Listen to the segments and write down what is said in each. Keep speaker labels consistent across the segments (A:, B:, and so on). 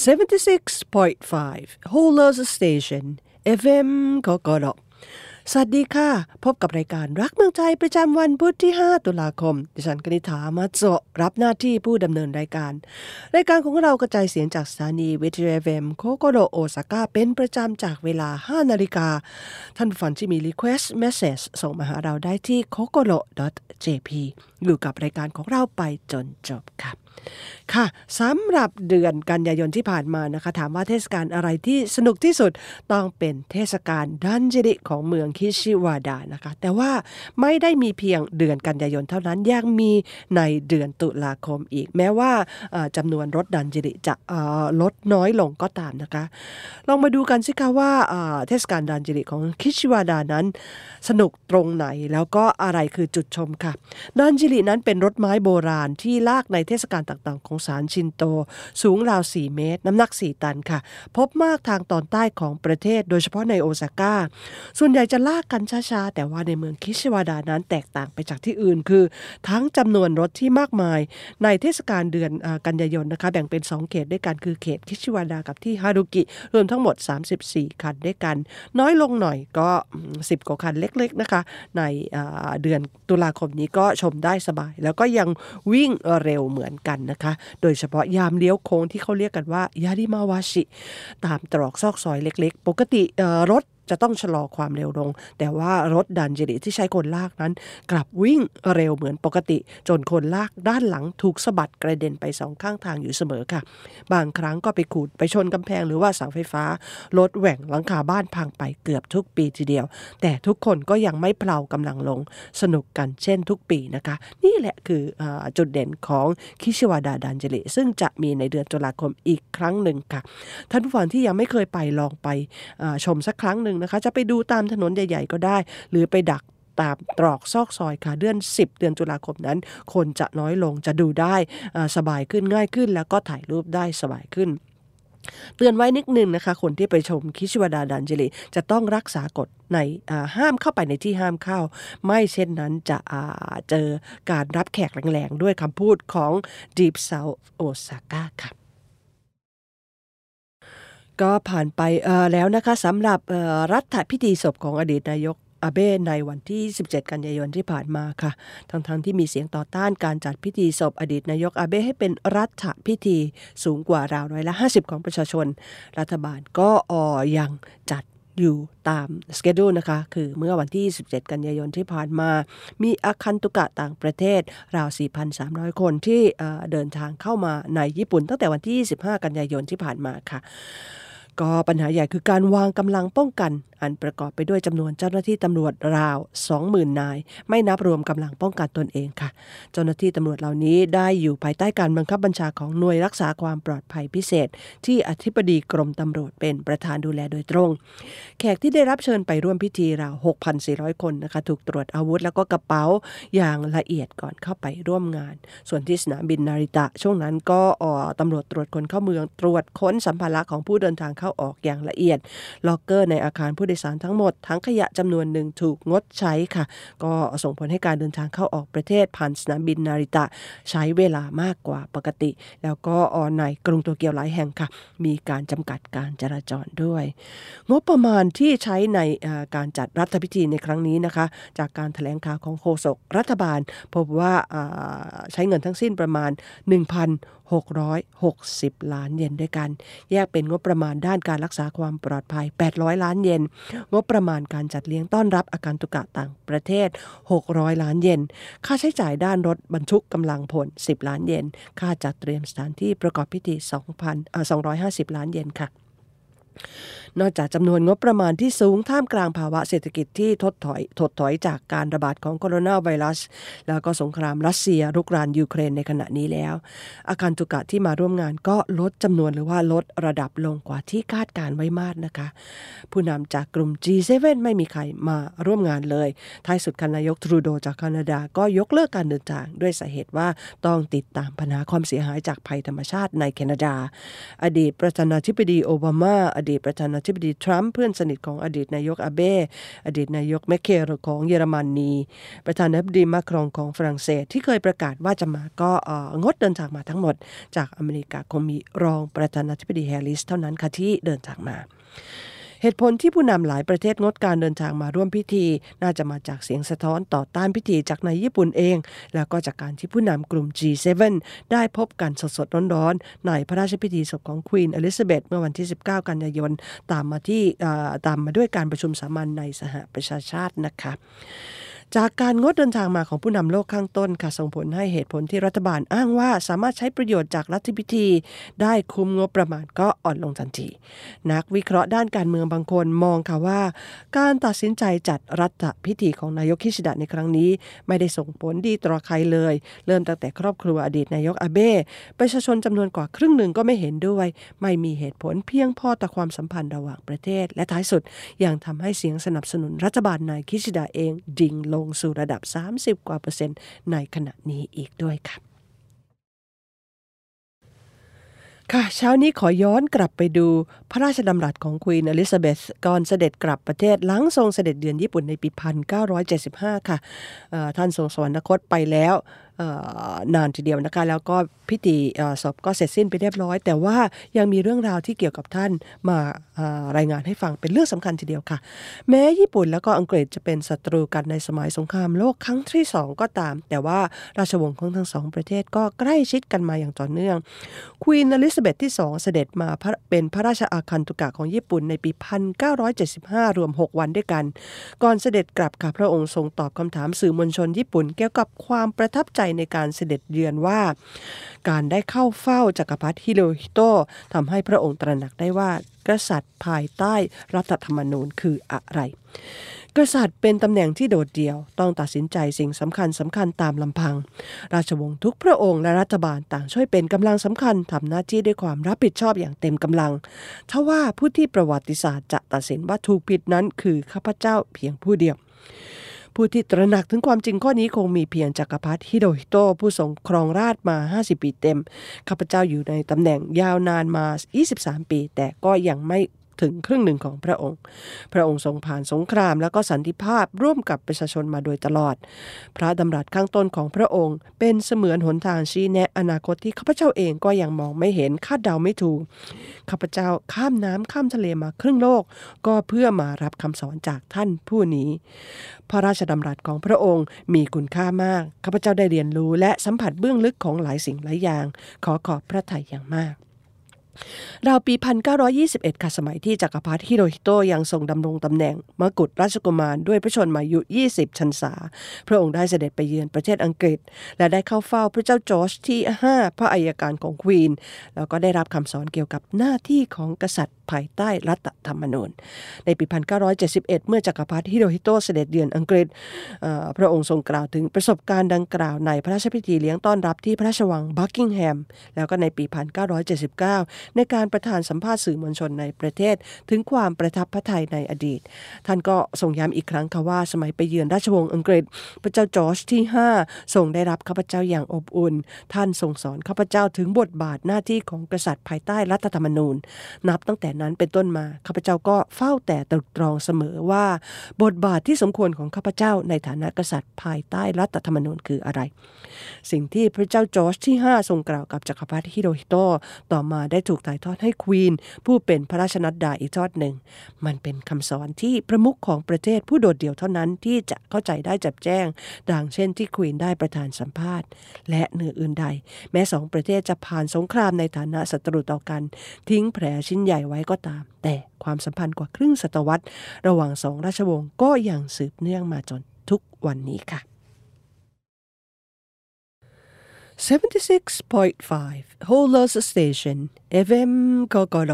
A: 76.5 Whole Station FM กกดสวัสดีค่ะ พบกับรายการรักเมืองใจประจำวันพุธที่ 5 ตุลาคม ดิฉันกนิษฐามาโซรับหน้าที่ผู้ดำเนินรายการ รายการของเรากระจายเสียงจากสถานีวิทยุเอมโคโกโดโอซาก้าเป็นประจำจากเวลา 5 นาฬิกา ท่านฟังที่มี Request Message ส่งมาหาเราได้ที่ k o k o r o jp อยู่กับรายการของเราไปจนจบค่ะ ค่ะสำหรับเดือนกันยายนที่ผ่านมานะคะถามว่าเทศกาลอะไรที่สนุกที่สุดต้องเป็นเทศกาลดันจิริของเมืองคิชิวาดานะคะ แต่ว่าไม่ได้มีเพียงเดือนกันยายนเท่านั้นยังมีในเดือนตุลาคมอีก แม้ว่าจำนวนรถดันจิริจะลดน้อยลงก็ตามนะคะ ลองมาดูกันสิคะว่าเทศกาลดันจิริของคิชิวาดานั้น สนุกตรงไหนแล้วก็อะไรคือจุดชมค่ะดันจิรินั้นเป็นรถไม้โบราณที่ลากในเทศกาลต่างๆ ของศาลชินโต สูงราว 4 เมตร น้ำหนัก 4 ตันค่ะ พบมากทางตอนใต้ของประเทศ โดยเฉพาะในโอซาก้า ส่วนใหญ่จะลากกันช้าๆ แต่ว่าในเมืองคิชิวาดานั้นแตกต่างไปจากที่อื่น คือ ทั้งจำนวนรถที่มากมาย ในเทศกาลเดือนกันยายนนะคะ แบ่งเป็น 2 เขตด้วยกันคือเขตคิชิวาดากับที่ฮารุกิรวมทั้งหมด 34 คันด้วยกัน น้อยลงหน่อยก็ 10 กว่าคันเล็กๆนะคะ ในเดือนตุลาคมนี้ก็ชมได้สบาย แล้วก็ยังวิ่งเร็วเหมือนกันนะคะ โดยเฉพาะยามเลี้ยวโค้งที่เขาเรียกกันว่ายาริมาวาชิ ตามตรอกซอกซอยเล็กๆ ปกติรถ จะต้องชะลอความเร็วลง แต่ว่ารถดันเจริที่ใช้คนลากนั้น กลับวิ่งเร็วเหมือนปกติ จนคนลากด้านหลังถูกสะบัดกระเด็นไปสองข้างทางอยู่เสมอค่ะ บางครั้งก็ไปขูดไปชนกำแพงหรือว่าเสาไฟฟ้ารถแหว่งหลังคาบ้านพังไปเกือบทุกปีทีเดียว แต่ทุกคนก็ยังไม่เพลากำลังลงสนุกกันเช่นทุกปีนะคะ นี่แหละคืออจุดเด่นของคิชิวาดาดันเจริซึ่งจะมีในเดือนตุลาคมอีกครั้งหนึ่งค่ะ ท่านผู้ฟังที่ยังไม่เคยไปลองไปชมสักครั้งหนึ่งนะคะ จะไปดูตามถนนใหญ่ๆก็ได้ หรือไปดักตามตรอกซอกซอยค่ะเดือน 10 เดือนตุลาคมนั้น คนจะน้อยลงจะดูได้สบายขึ้นง่ายขึ้น แล้วก็ถ่ายรูปได้สบายขึ้นเตือนไว้นิดนึงนะคะ คนที่ไปชมคิชวดาดันเจลีจะต้องรักษากฎในห้ามเข้าไปในที่ห้ามเข้า ไม่เช่นนั้นจะเจอการรับแขกแรงๆ ด้วยคำพูดของ Deep South Osaka ค่ะ ก็ผ่านไปแล้วนะคะสำหรับรัฐพิธีศพของอดีตนายกอาเบ้ในวันที่ 17 กันยายนที่ผ่านมาค่ะ ทั้งๆทที่มีเสียงต่อต้านการจัดพิธีศพอดีตนายกอาเบ้ให้เป็นรัฐพิธีสูงกว่าราวร้อยละ 50 ของประชาชน รัฐบาลก็ออยังจัดอยู่ตามสเกดูนะคะ คือเมื่อวันที่ 17 กันยายนที่ผ่านมา มีอาคันตุกะต่างประเทศ ราว 4,300 คนที่เดินทางเข้ามาในญี่ปุ่นตั้งแต่วันที่ 25 กันยายนที่ผ่านมาค่ะ ก็ปัญหาใหญ่คือการวางกำลังป้องกัน อันประกอบไปด้วยจำนวนเจ้าหน้าที่ตำรวจราว 20,000 นาย ไม่นับรวมกำลังป้องกันตนเองค่ะ เจ้าหน้าที่ตำรวจเหล่านี้ได้อยู่ภายใต้การบังคับบัญชาของหน่วยรักษาความปลอดภัยพิเศษ ที่อธิบดีกรมตำรวจเป็นประธานดูแลโดยตรง แขกที่ได้รับเชิญไปร่วมพิธีราว 6,400 คนนะคะถูกตรวจอาวุธแล้วก็กระเป๋าอย่างละเอียดก่อนเข้าไปร่วมงาน ส่วนที่สนามบินนาริตะ ช่วงนั้นก็ตำรวจตรวจคนเข้าเมืองตรวจค้นสัมภาระของผู้เดินทางเข้าออกอย่างละเอียด ล็อกเกอร์ในอาคารผู้โดยสารทั้งหมด ทั้งขยะจำนวนหนึ่งถูกงดใช้ค่ะ ก็ส่งผลให้การเดินทางเข้าออกประเทศผ่านสนามบินนาริตะ ใช้เวลามากกว่าปกติ แล้วก็ออนในกรุงโตเกียวหลายแห่งค่ะ มีการจำกัดการจราจรด้วย งบประมาณที่ใช้ในการจัดรัฐพิธีในครั้งนี้นะคะ จากการถแถลงข่าวของโฆษกรัฐบาล พบว่าใช้เงินทั้งสิ้นประมาณ1,000 660 ล้านเยนด้วยกัน แยกเป็นงบประมาณด้านการรักษาความปลอดภัย 800 ล้านเยนงบประมาณการจัดเลี้ยงต้อนรับอาการตุกะต่างประเทศ 600 ล้านเยน ค่าใช้จ่ายด้านรถบรรทุกกำลังพล 10 ล้านเยน ค่าจัดเตรียมสถานที่ประกอบพิธี2,000 250 ล้านเยนค่ะ นอกจากจำนวนงบประมาณที่สูงท่ามกลางภาวะเศรษฐกิจที่ทดถอยถดถอยจากการระบาดของโคโรนาไวรัส แล้วก็สงครามรัสเซียรุกรานยูเครนในขณะนี้แล้ว อาคารตุกะที่มาร่วมงานก็ลดจำนวนหรือว่าลดระดับลงกว่าที่คาดการไว้มากนะคะ ผู้นำจากกลุ่ม G7 ไม่มีใครมาร่วมงานเลยท้ายสุดคณายกทรูโดจากแคนาดาก็ยกเลิกการเดินทางด้วยสาเหตุว่าต้องติดตามปัญหาความเสียหายจากภัยธรรมชาติในแคนาดา อดีตประธานาธิบดีโอบามา อดีตประธานาาธิบดีทรัมป์เพื่อนสนิทของอดีตนายกอาเบอดีตนายกแมร์เคิลของเยอรมนี ประธานาธิบดีมาครองของฝรั่งเศสที่เคยประกาศว่าจะมาก็งดเดินทางมาทั้งหมด จากอเมริกาคงมีรองประธานาธิบดีแฮร์ริสเท่านั้นค่ะที่เดินทางมา เหตุผลที่ผู้นำหลายประเทศงดการเดินทางมาร่วมพิธี น่าจะมาจากเสียงสะท้อนต่อต้านพิธีจากในญี่ปุ่นเอง แล้วก็จากการที่ผู้นำกลุ่ม G7 ได้พบกันสดๆร้อนๆ ในพระราชพิธีศพของควีนอลิซาเบธเมื่อวันที่ 19 กันยายน ตามมาที่ตามมาด้วยการประชุมสามัญในสหประชาชาตินะคะ จากการงดเดินทางมาของผู้นำโลกข้างต้นค่ะส่งผลให้เหตุผลที่รัฐบาลอ้างว่าสามารถใช้ประโยชน์จากรัฐพิธี ได้คุมงบประมาณก็อ่อนลงทันที นักวิเคราะห์ด้านการเมืองบางคนมองค่ะว่า การตัดสินใจจัดรัฐพิธีของนายกคิชิดะในครั้งนี้ ไม่ได้ส่งผลดีต่อใครเลย เริ่มตั้งแต่ครอบครัวอดีตนายกอาเบ้ประชาชนจำนวนกว่าครึ่งหนึ่งก็ไม่เห็นด้วย ไม่มีเหตุผลเพียงพอต่อความสัมพันธ์ระหว่างประเทศ และท้ายสุดยังทำให้เสียงสนับสนุนรัฐบาลนายคิชิดะเองดิ่งลงงสู่ระดับ 30 กว่าเปอร์เซ็นต์ในขณะนี้อีกด้วยค่ะค่ะเช้านี้ขอย้อนกลับไปดูพระราชดำรัสของควีนอลิซาเบธก่อนเสด็จกลับประเทศหลังทรงเสด็จเยือนญี่ปุ่นในปี 1975 ค่ะท่านทรงสวรรคตไปแล้ว นานทีเดียวนะคะแล้วก็พิธีศพก็เสร็จสิ้นไปเรียบร้อย แต่ว่ายังมีเรื่องราวที่เกี่ยวกับท่านมารายงานให้ฟังเป็นเรื่องสำคัญทีเดียวค่ะ แม้ญี่ปุ่นแล้วก็อังกฤษจะเป็นศัตรูกันในสมัยสงครามโลกครั้งที่สองก็ตาม แต่ว่าราชวงศ์ของทั้งสองประเทศก็ใกล้ชิดกันมาอย่างต่อเนื่องควีนอลิซาเบธที่ 2 เสด็จมาเป็นพระราชอาคันตุกะของญี่ปุ่นในปี 1975 รวม 6 วันด้วยกัน ก่อนเสด็จกลับค่ะพระองค์ทรงตอบคำถามสื่อมวลชนญี่ปุ่นเกี่ยวกับความประทับใจในการเสด็จเยือนว่า การได้เข้าเฝ้าจักรพรรดิฮิโรฮิโตะทำให้พระองค์ตระหนักได้ว่ากษัตริย์ภายใต้รัฐธรรมนูญคืออะไร กษัตริย์เป็นตำแหน่งที่โดดเดี่ยว ต้องตัดสินใจสิ่งสำคัญสำคัญตามลำพัง ราชวงศ์ทุกพระองค์และรัฐบาลต่างช่วยเป็นกำลังสำคัญทำหน้าที่ด้วยความรับผิดชอบอย่างเต็มกำลังทว่าผู้ที่ประวัติศาสตร์จะตัดสินว่าถูกผิดนั้นคือข้าพเจ้าเพียงผู้เดียว ผู้ที่ตระหนักถึงความจริงข้อนี้คงมีเพียงจักรพรรดิฮิโดฮิโตผู้ทรงครองราชมา 50 ปีเต็ม ข้าพเจ้าอยู่ในตำแหน่งยาวนานมา 23 ปี แต่ก็ยังไม่ ถึงครึ่งหนึ่งของพระองค์ พระองค์ทรงผ่านสงครามและก็สันติภาพร่วมกับประชาชนมาโดยตลอด พระดำรัสข้างต้นของพระองค์ เป็นเสมือนหนทางชี้แนะอนาคตที่ข้าพเจ้าเองก็ยังมองไม่เห็นคาดเดาไม่ถูกข้าพเจ้าข้ามน้ำข้ามทะเลมาครึ่งโลก ก็เพื่อมารับคำสอนจากท่านผู้นี้ พระราชดำรัสของพระองค์มีคุณค่ามากข้าพเจ้าได้เรียนรู้และสัมผัสเบื้องลึกของหลายสิ่งหลายอย่าง ขอขอบพระทัยอย่างมาก ราวปี 1921 ค่ะสมัยที่จักรพรรดิฮิโรฮิโตะยังทรงดำรงตำแหน่งมกุฎราชกุมารด้วยพระชนมายุ 20 ชันษา พระองค์ได้เสด็จไปเยือนประเทศอังกฤษ และได้เข้าเฝ้าพระเจ้าจอร์จที่ 5 พระอัยการของควีน แล้วก็ได้รับคำสอนเกี่ยวกับหน้าที่ของกษัตริย์ภายใต้รัฐธรรมนูญ ในปี 1971 เมื่อจักรพรรดิฮิโรฮิโตเสด็จเยือนอังกฤษ พระองค์ทรงกล่าวถึงประสบการณ์ดังกล่าวในพระราชพิธีเลี้ยงต้อนรับที่พระราชวังบักกิงแฮม แล้วก็ในปี 1979ในการประธานสัมภาษณ์สื่อมวลชนในประเทศ ถึงความประทับพระทัยในอดีต ท่านก็ทรงย้ำอีกครั้งค่ะว่าสมัยไปเยือนราชวงศ์อังกฤษ พระเจ้าจอร์จที่ 5 ทรงได้รับข้าพเจ้าอย่างอบอุ่น ท่านทรงสอนข้าพเจ้าถึงบทบาทหน้าที่ของกษัตริย์ภายใต้รัฐธรรมนูญ นับตั้งแต่นั้นเป็นต้นมาข้าพเจ้าก็เฝ้าแต่ตรึกตรองเสมอว่า บทบาทที่สมควรของข้าพเจ้าในฐานะกษัตริย์ภายใต้รัฐธรรมนูญคืออะไร สิ่งที่พระเจ้าจอร์จที่ 5 ทรงกล่าวกับจักรพรรดิฮิโรฮิโตต่อมาได้ถูกถ่ายทอดให้ควีนผู้เป็นพระราชนัดดาอีกทอดหนึ่ง มันเป็นคำสอนที่ประมุขของประเทศผู้โดดเดี่ยวเท่านั้นที่จะเข้าใจได้จับแจ้ง ดังเช่นที่ควีนได้ประธานสัมภาษณ์ และเหนืออื่นใด แม้สองประเทศจะผ่านสงครามในฐานะศัตรูต่อกัน ทิ้งแผลชิ้นใหญ่ไว้ก็ตาม แต่ความสัมพันธ์กว่าครึ่งศตวรรษ ระหว่างสองราชวงศ์ก็ยังสืบเนื่องมาจนทุกวันนี้ค่ะ 76.5 Holers Station FM กกร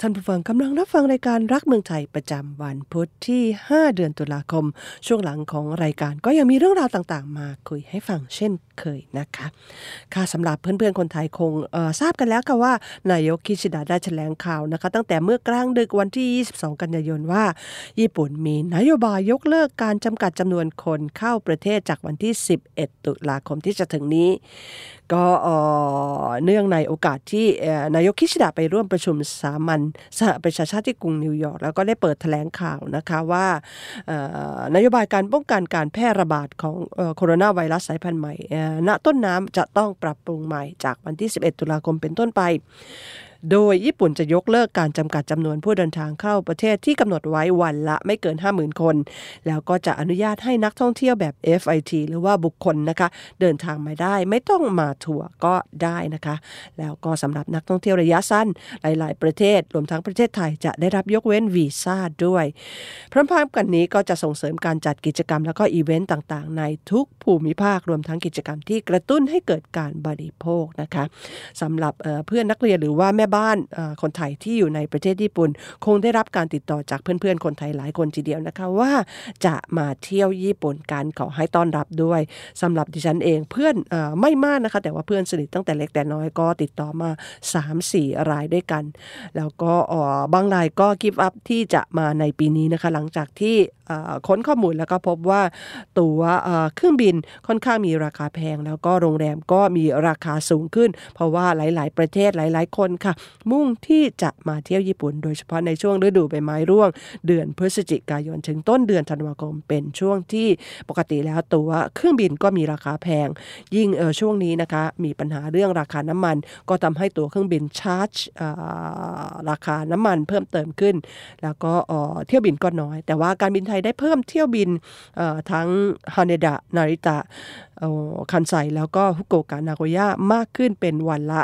A: ท่านผู้ฟังกำลังรับฟังรายการรักเมืองไทยประจำวันพุธที่ 5 เดือนตุลาคม ช่วงหลังของรายการก็ยังมีเรื่องราวต่างๆ มาคุยให้ฟังเช่นเคยนะคะ ค่ะสำหรับเพื่อนๆ คนไทยคงทราบกันแล้วค่ะว่า นายกคิชิดะได้แถลงข่าวนะคะ ตั้งแต่เมื่อกลางดึกวันที่ 22 กันยายนว่า ญี่ปุ่นมีนโยบายยกเลิกการจำกัดจำนวนคนเข้าประเทศจากวันที่ 11 ตุลาคมที่จะถึงนี้ก็เนื่องในโอกาสที่นายกคิชิดะไปร่วมประชุมสามัญสหประชาชาติที่กรุงนิวยอร์กแล้วก็ได้เปิดแถลงข่าวนะคะว่านโยบายการป้องกันการแพร่ระบาดของโคโรนาไวรัสสายพันธุ์ใหม่ณต้นน้ำจะต้องปรับปรุงใหม่จากวันที่ 11 ตุลาคมเป็นต้นไป โดยญี่ปุ่นจะยกเลิกการจำกัดจำนวนผู้เดินทางเข้าประเทศที่กำหนดไว้วันละไม่เกิน 50,000 คน แล้วก็จะอนุญาตให้นักท่องเที่ยวแบบ FIT หรือว่าบุคคลนะคะ เดินทางมาได้ไม่ต้องมาทัวร์ก็ได้นะคะ แล้วก็สำหรับนักท่องเที่ยวระยะสั้นหลาย ๆ ประเทศรวมทั้งประเทศไทยจะได้รับยกเว้นวีซ่าด้วยพร้อมๆกันนี้ก็จะส่งเสริมการจัดกิจกรรมแล้วก็อีเวนต์ต่างๆ ในทุกภูมิภาครวมทั้งกิจกรรมที่กระตุ้นให้เกิดการบริโภคนะคะสำหรับเพื่อนนักเรียนหรือว่าแม่บ้านคนไทยที่อยู่ในประเทศญี่ปุ่น คงได้รับการติดต่อจากเพื่อนๆ คนไทยหลายคนทีเดียวนะคะว่าจะมาเที่ยวญี่ปุ่นกันขอให้ต้อนรับด้วยสำหรับดิฉันเองเพื่อนอไม่มากนะคะ แต่ว่าเพื่อนสนิทตั้งแต่เล็กแต่น้อยก็ติดต่อมา 3-4 รายด้วยกัน แล้วก็บางรายก็กิฟต์อัพที่จะมาในปีนี้นะคะ หลังจากที่ค้นข้อมูลแล้วก็พบว่าตัวเครื่องบินค่อนข้างมีราคาแพง แล้วก็โรงแรมก็มีราคาสูงขึ้น เพราะว่าหลาย ๆ ประเทศหลาย ๆ คนค่ะ มุ่งที่จะมาเที่ยวญี่ปุ่น โดยเฉพาะในช่วงฤดูใบไม้ร่วง เดือนพฤศจิกายนถึงต้นเดือนธันวาคมเป็นช่วงที่ปกติแล้วตัวเครื่องบินก็มีราคาแพง ยิ่งช่วงนี้นะคะมีปัญหาเรื่องราคาน้ำมัน ก็ทำให้ตัวเครื่องบินชาร์จราคาน้ำมันเพิ่มเติมขึ้น แล้วก็เที่ยวบินก็น้อย แต่ว่าการบินไทยได้เพิ่มเที่ยวบินทั้งฮาเนดะ นาริตะคันไซแล้วก็ฮุโกกะนาโกย่ามากขึ้นเป็นวันละ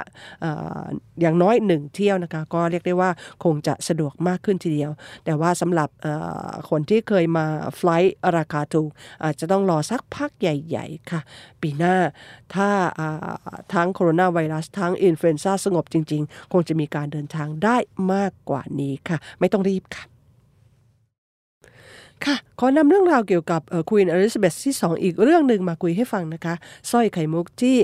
A: อย่างน้อยหนึ่งเที่ยวนะคะก็เรียกได้ว่าคงจะสะดวกมากขึ้นทีเดียว แต่ว่าสำหรับคนที่เคยมา flight ราคาถูกอาจจะต้องรอสักพักใหญ่ๆ ค่ะ ปีหน้าถ้าทั้งโคโรนาไวรัสทั้ง influenza สงบจริงๆ คงจะมีการเดินทางได้มากกว่านี้ค่ะ ไม่ต้องรีบค่ะ ค่ะ ขอนำเรื่องราวเกี่ยวกับควีนอลิซาเบธที่ 2 อีกเรื่องหนึ่งมาคุยให้ฟังนะคะสร้อยไข่มุกที่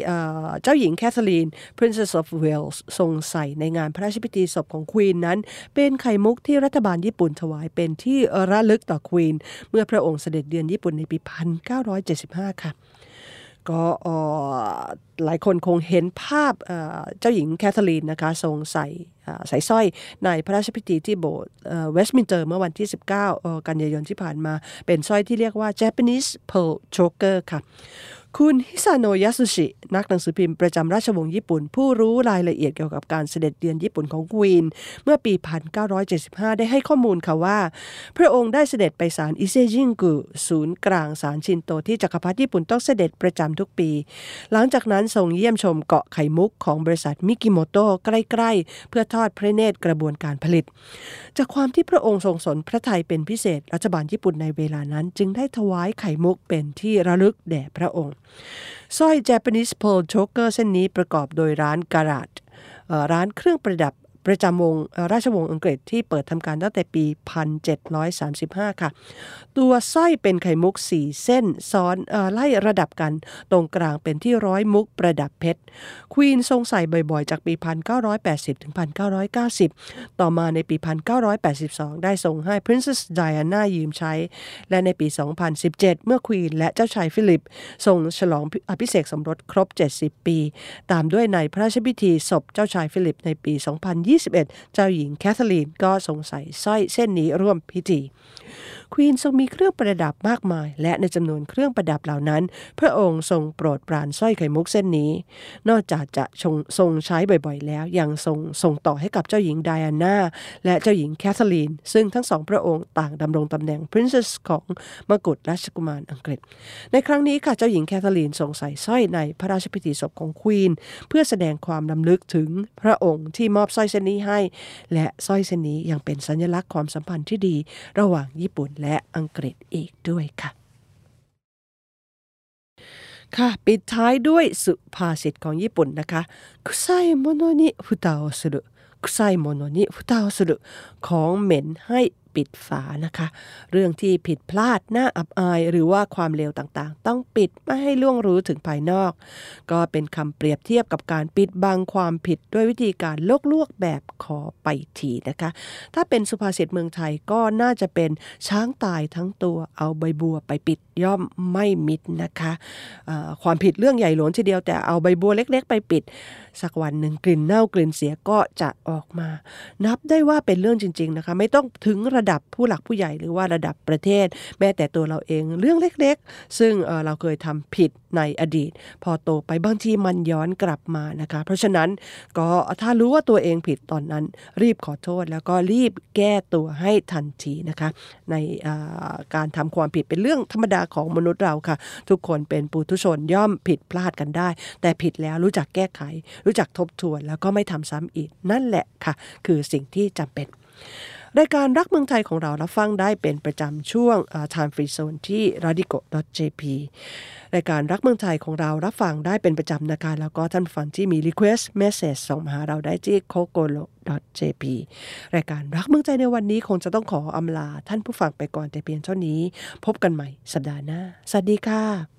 A: เจ้าหญิงแคทเธอรีน Princess of Wales ทรงใส่ในงานพระราชพิธีศพของควีนนั้น เป็นไข่มุกที่รัฐบาลญี่ปุ่นถวายเป็นที่ระลึกต่อควีน เมื่อพระองค์เสด็จเยือนญี่ปุ่นในปี 1975 ค่ะ ก็หลายคนคงเห็นภาพเจ้าหญิงแคทเธอรีนนะคะทรงใส่ใส่สร้อยในพระราชพิธีที่โบสถ์เวสต์มินสเตอร์เมื่อวันที่ 19 กันยายนที่ผ่านมา เป็นสร้อยที่เรียกว่า Japanese Pearl Choker ค่ะ คุณฮิซาโนะยาสุชิ นักหนังสือพิมพ์ประจำราชวงศ์ญี่ปุ่น ผู้รู้รายละเอียดเกี่ยวกับการเสด็จเยือนญี่ปุ่นของควีน เมื่อปี 1975 ได้ให้ข้อมูลค่ะว่า พระองค์ได้เสด็จไปศาลอิเซจิงกุศูนย์กลางศาลชินโตที่จักรพรรดิญี่ปุ่นต้องเสด็จประจำทุกปี หลังจากนั้นทรงเยี่ยมชมเกาะไข่มุกของบริษัทมิกิโมโตะใกล้ๆ เพื่อทอดพระเนตรกระบวนการผลิต จากความที่พระองค์ทรงสนพระทัยเป็นพิเศษรัฐบาลญี่ปุ่นในเวลานั้น จึงได้ถวายไข่มุกเป็นที่ระลึกแด่พระองค์สร้อย Japanese Pearl Choker เส้นนี้ประกอบโดยร้านการาดร้านเครื่องประดับ ประจำวงราชวงศ์อังกฤษที่เปิดทำการตั้งแต่ปี 1735 ค่ะ ตัวสร้อยเป็นไข่มุก 4 เส้นซ้อนไล่ระดับกัน ตรงกลางเป็นที่ร้อยมุกประดับเพชรควีนทรงใส่บ่อยๆ จากปี 1980 ถึง 1990 ต่อมาในปี 1982 ได้ส่งให้ Princess Diana ยืมใช้ และในปี 2017 เมื่อควีนและเจ้าชายฟิลิปทรงฉลองอภิเษกสมรสครบ 70 ปี ตามด้วยในพระราชพิธีศพเจ้าชายฟิลิปในปี 2020 21 เจ้าหญิงแคทเธอรีนก็ทรงใส่สร้อยเส้นนี้ร่วมพิธี ควีนทรงมีเครื่องประดับมากมาย และในจำนวนเครื่องประดับเหล่านั้น พระองค์ทรงโปรดปรานสร้อยไข่มุกเส้นนี้ นอกจากจะทรงใช้บ่อยๆ แล้ว ยังทรงส่งต่อให้กับเจ้าหญิงไดอาน่าและเจ้าหญิงแคทเธอรีน ซึ่งทั้งสองพระองค์ต่างดำรงตำแหน่ง Princess ของมกุฎราชกุมารอังกฤษ ในครั้งนี้ค่ะเจ้าหญิงแคทเธอรีนทรงใส่สร้อยในพระราชพิธีศพของควีน เพื่อแสดงความลำลึกถึงพระองค์ที่มอบสร้อยเส้นนี้ให้ และสร้อยเส้นนี้ยังเป็นสัญลักษณ์ความสัมพันธ์ที่ดีระหว่างญี่ปุ่นและอังกฤษอีกด้วยค่ะ ค่ะ ปิดท้ายด้วยสุภาษิตของญี่ปุ่นนะคะ臭いものに蓋をする 臭いものに蓋をする ของเหม็นให้ ปิดฝานะคะ เรื่องที่ผิดพลาดน่าอับอาย หรือว่าความเลวต่างๆ ต้องปิดไม่ให้ล่วงรู้ถึงภายนอก ก็เป็นคำเปรียบเทียบกับการปิดบังความผิดด้วยวิธีการลวกๆ แบบขอไปทีนะคะ ถ้าเป็นสุภาษิตเมืองไทยก็น่าจะเป็นช้างตายทั้งตัวเอาใบบัวไปปิด ย่อมไม่มิดนะคะะความผิดเรื่องใหญ่หลวงทีเดียวแต่เอาใบบัวเล็ก ๆ ไปปิด สักวันหนึ่งกลิ่นเน่ากลิ่นเสียก็จะออกมา นับได้ว่าเป็นเรื่องจริง ๆนะคะ ไม่ต้องถึงระดับผู้หลักผู้ใหญ่หรือว่าระดับประเทศ แม้แต่ตัวเราเองเรื่องเล็ก ๆ ซึ่งเเราเคยทำผิดในอดีต พอโตไปบางทีมันย้อนกลับมานะคะ เพราะฉะนั้นก็ถ้ารู้ว่าตัวเองผิดตอนนั้น รีบขอโทษแล้วก็รีบแก้ตัวให้ทันทีนะคะ ในการทำความผิดเป็นเรื่องธรรมดาของมนุษย์เราค่ะ ทุกคนเป็นปุถุชนย่อมผิดพลาดกันได้ แต่ผิดแล้วรู้จักแก้ไข รู้จักทบทวนแล้วก็ไม่ทำซ้ำอีกนั่นแหละค่ะ คือสิ่งที่จำเป็น รายการรักเมืองไทยของเรารับฟังได้เป็นประจำช่วง Time Free Zone ที่ radico.jp รายการรักเมืองไทยของเรารับฟังได้เป็นประจำนะคะแล้วก็ท่านฟังที่มี request message ส่งมาหาเราได้ที่ kokolo.jp รายการรักเมืองใจในวันนี้คงจะต้องขออำลาท่านผู้ฟังไปก่อนแต่เพียงเท่านี้ พบกันใหม่สัปดาห์หน้า สวัสดีค่ะ